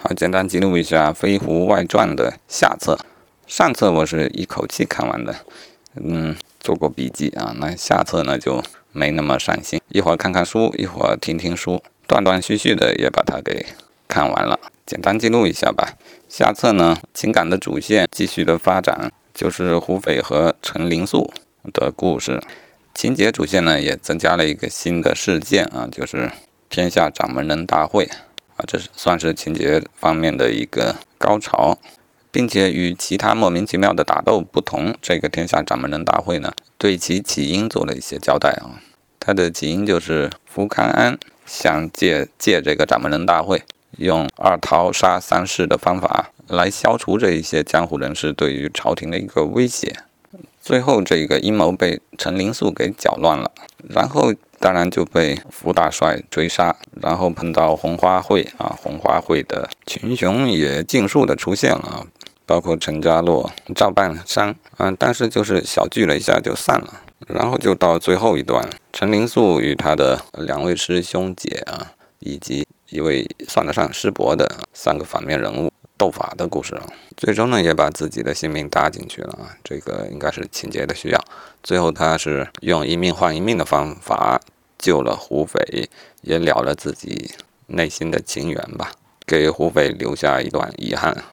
好，简单记录一下《飞狐外传》的下册。上册我是一口气看完的，嗯，做过笔记啊。那下册呢就没那么上心，一会儿看看书，一会儿听听书，断断续续的也把它给看完了。简单记录一下吧。下册呢，情感的主线继续的发展，就是胡斐和陈灵素的故事。情节主线呢也增加了一个新的事件啊，就是天下掌门人大会啊，这是算是情节方面的一个高潮。并且与其他莫名其妙的打斗不同，这个天下掌门人大会呢，对其起因做了一些交代啊。它的起因就是福康安想借借这个掌门人大会，用二桃杀三士的方法来消除这一些江湖人士对于朝廷的一个威胁。最后这个阴谋被陈灵素给搅乱了，然后当然就被福大帅追杀，然后碰到红花会啊，红花会的群雄也尽数的出现了。包括陈家洛、赵半山，嗯，但是就是小聚了一下就散了，然后就到最后一段，陈灵素与他的两位师兄姐啊，以及一位算得上师伯的三个反面人物斗法的故事了。最终呢，也把自己的性命搭进去了啊，这个应该是情节的需要。最后他是用一命换一命的方法救了胡斐，也了了自己内心的情缘吧，给胡斐留下一段遗憾。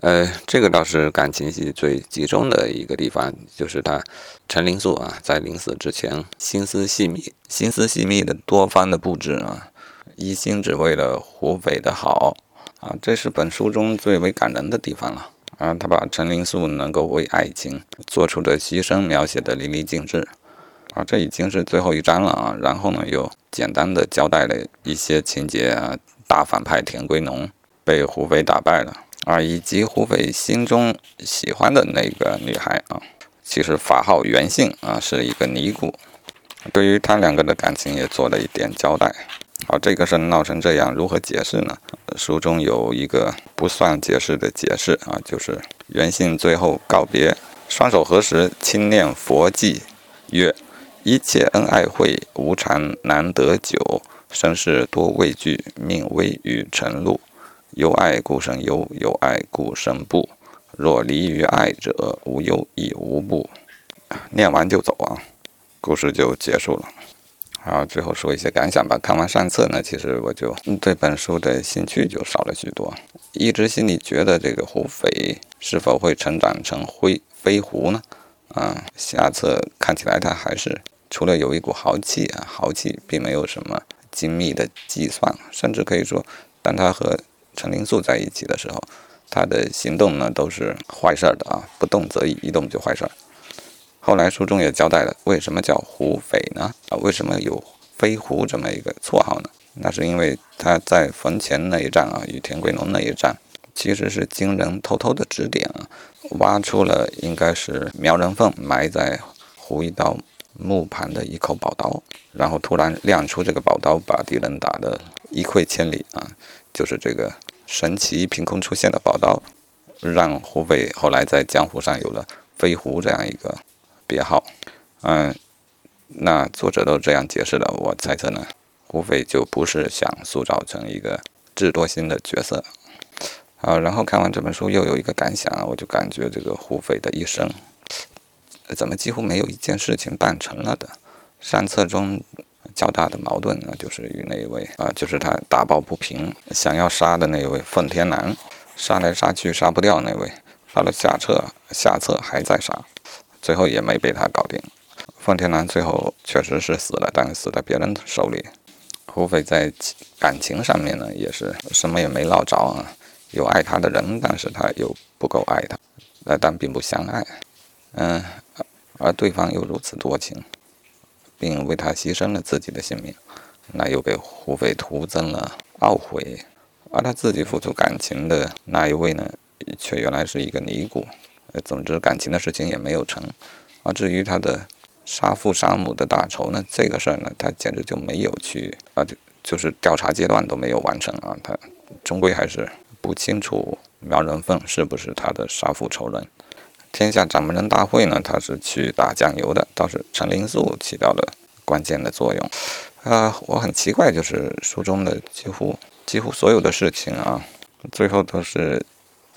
呃，这个倒是感情戏最集中的一个地方，就是他陈灵素啊，在临死之前心思细密、心思细密的多方的布置啊，一心只为了胡斐的好啊，这是本书中最为感人的地方了啊。他把陈灵素能够为爱情做出的牺牲描写的淋漓尽致啊，这已经是最后一章了啊。然后呢，又简单的交代了一些情节啊，大反派田归农被胡斐打败了。啊，以及胡斐心中喜欢的那个女孩啊，其实法号袁姓啊，是一个尼姑。对于他两个的感情也做了一点交代。好，这个事闹成这样，如何解释呢？书中有一个不算解释的解释啊，就是袁姓最后告别，双手合十，轻念佛偈，曰：“一切恩爱会，无常难得久，生事多畏惧，命危于晨露。”有爱故生忧，有爱故生怖。若离于爱者，无忧亦无怖。念完就走啊，故事就结束了。好，最后说一些感想吧。看完上册呢，其实我就对本书的兴趣就少了许多。一直心里觉得这个胡斐是否会成长成灰飞狐呢？啊，下册看起来他还是除了有一股豪气啊，豪气并没有什么精密的计算，甚至可以说，当他和陈灵素在一起的时候，他的行动呢都是坏事儿的啊，不动则已，一动就坏事儿。后来书中也交代了，为什么叫胡斐呢？啊，为什么有飞狐这么一个绰号呢？那是因为他在坟前那一战啊，与田归农那一战，其实是经人偷偷的指点啊，挖出了应该是苗人凤埋在胡一刀木盘的一口宝刀，然后突然亮出这个宝刀，把敌人打得一溃千里啊。就是这个神奇凭空出现的宝刀，让胡匪后来在江湖上有了“飞狐”这样一个别号。嗯，那作者都这样解释了，我猜测呢，胡斐就不是想塑造成一个智多星的角色。啊，然后看完这本书又有一个感想啊，我就感觉这个胡斐的一生，怎么几乎没有一件事情办成了的？上册中。较大的矛盾呢，就是与那一位啊，就是他打抱不平，想要杀的那位奉天南，杀来杀去杀不掉那位，到了下册下册还在杀，最后也没被他搞定。奉天南最后确实是死了，但是死在别人手里。胡斐在感情上面呢，也是什么也没捞着啊，有爱他的人，但是他又不够爱他，呃，但并不相爱，嗯，而对方又如此多情。并为他牺牲了自己的性命，那又给胡斐徒增了懊悔。而他自己付出感情的那一位呢，却原来是一个尼姑。总之感情的事情也没有成。啊至于他的杀父杀母的大仇呢，这个事儿呢，他简直就没有去啊，就就是调查阶段都没有完成啊。他终归还是不清楚苗人凤是不是他的杀父仇人。天下掌门人大会呢，他是去打酱油的，倒是陈灵素起到了关键的作用。啊，我很奇怪，就是书中的几乎几乎所有的事情啊，最后都是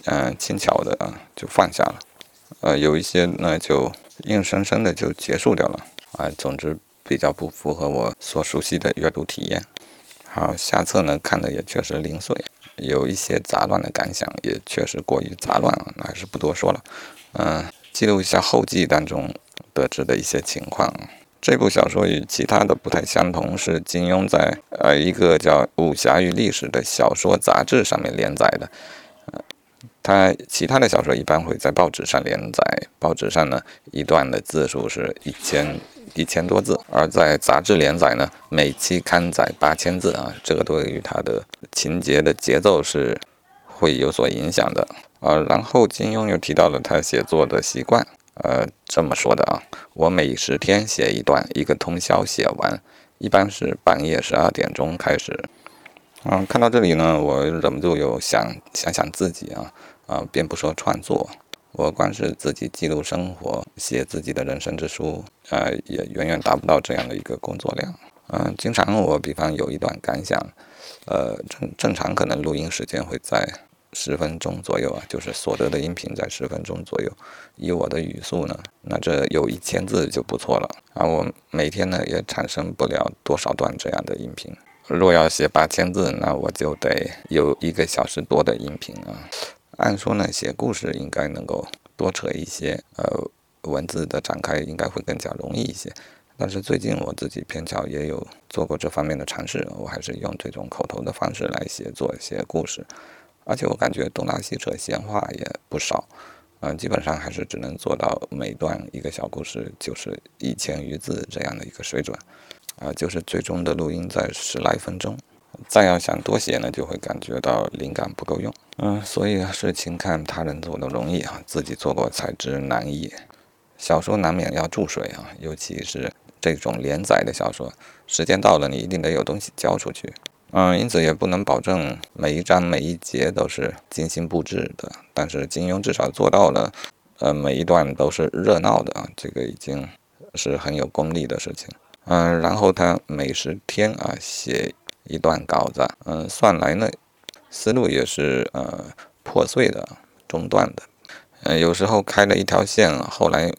嗯轻巧的啊就放下了，呃有一些呢就硬生生的就结束掉了啊，总之比较不符合我所熟悉的阅读体验。好，下册呢看的也确实零碎，有一些杂乱的感想，也确实过于杂乱了，还是不多说了。嗯，记录一下后记当中得知的一些情况。这部小说与其他的不太相同，是金庸在呃一个叫《武侠与历史》的小说杂志上面连载的。他其他的小说一般会在报纸上连载，报纸上呢一段的字数是一千一千多字，而在杂志连载呢，每期刊载八千字啊，这个对于他的情节的节奏是会有所影响的。呃，然后金庸又提到了他写作的习惯。呃，这么说的啊，我每十天写一段，一个通宵写完，一般是半夜十二点钟开始。嗯，看到这里呢，我忍不住有想想想自己啊啊，便不说创作，我光是自己记录生活，写自己的人生之书，呃，也远远达不到这样的一个工作量。嗯，经常我比方有一段感想，呃，正正常可能录音时间会在。十分钟左右啊，就是所得的音频在十分钟左右。以我的语速呢，那这有一千字就不错了啊。我每天呢也产生不了多少段这样的音频。若要写八千字，那我就得有一个小时多的音频啊。按说呢，写故事应该能够多扯一些，呃，文字的展开应该会更加容易一些。但是最近我自己偏巧也有做过这方面的尝试，我还是用这种口头的方式来写作写故事。而且我感觉东拉西扯闲话也不少，嗯，基本上还是只能做到每段一个小故事就是一千余字这样的一个水准，啊，就是最终的录音在十来分钟，再要想多写呢，就会感觉到灵感不够用，嗯，所以事情看他人做的容易啊，自己做过才知难易。小说难免要注水啊，尤其是这种连载的小说，时间到了你一定得有东西交出去。嗯，因此也不能保证每一章每一节都是精心布置的，但是金庸至少做到了，呃，每一段都是热闹的啊，这个已经是很有功力的事情。嗯，然后他每十天啊写一段稿子，嗯，算来呢，思路也是呃破碎的、中断的，嗯，有时候开了一条线，后来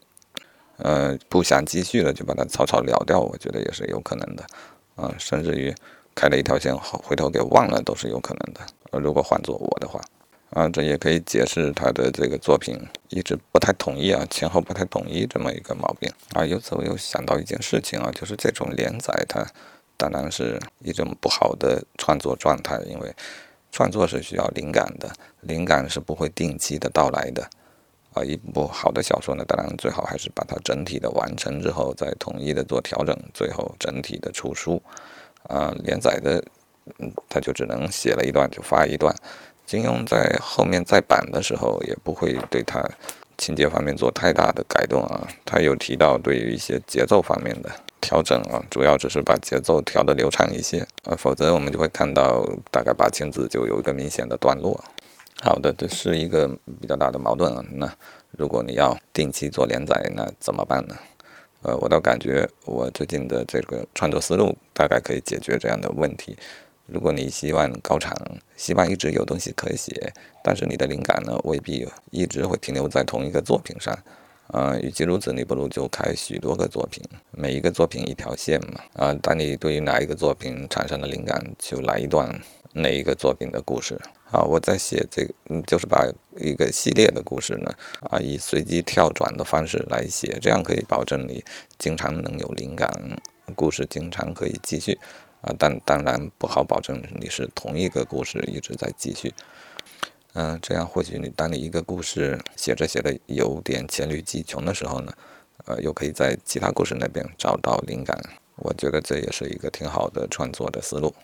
呃不想继续了，就把它草草了掉，我觉得也是有可能的，啊，甚至于。开了一条线，后回头给忘了都是有可能的。如果换做我的话，啊，这也可以解释他的这个作品一直不太统一啊，前后不太统一这么一个毛病啊。由此我又想到一件事情啊，就是这种连载它当然是一种不好的创作状态，因为创作是需要灵感的，灵感是不会定期的到来的。啊，一部好的小说呢，当然最好还是把它整体的完成之后，再统一的做调整，最后整体的出书。啊，连载的，嗯，他就只能写了一段就发一段。金庸在后面再版的时候，也不会对他情节方面做太大的改动啊。他有提到对于一些节奏方面的调整啊，主要只是把节奏调得流畅一些啊，否则我们就会看到大概八千字就有一个明显的段落。好的，这是一个比较大的矛盾啊。那如果你要定期做连载，那怎么办呢？呃，我倒感觉我最近的这个创作思路大概可以解决这样的问题。如果你希望高产，希望一直有东西可以写，但是你的灵感呢未必一直会停留在同一个作品上。呃，与其如此，你不如就开许多个作品，每一个作品一条线嘛。啊，当你对于哪一个作品产生了灵感，就来一段哪一个作品的故事。啊，我在写这个，嗯，就是把一个系列的故事呢，啊，以随机跳转的方式来写，这样可以保证你经常能有灵感，故事经常可以继续，啊，但当然不好保证你是同一个故事一直在继续，嗯，这样或许你当你一个故事写着写的有点黔驴技穷的时候呢，呃，又可以在其他故事那边找到灵感，我觉得这也是一个挺好的创作的思路。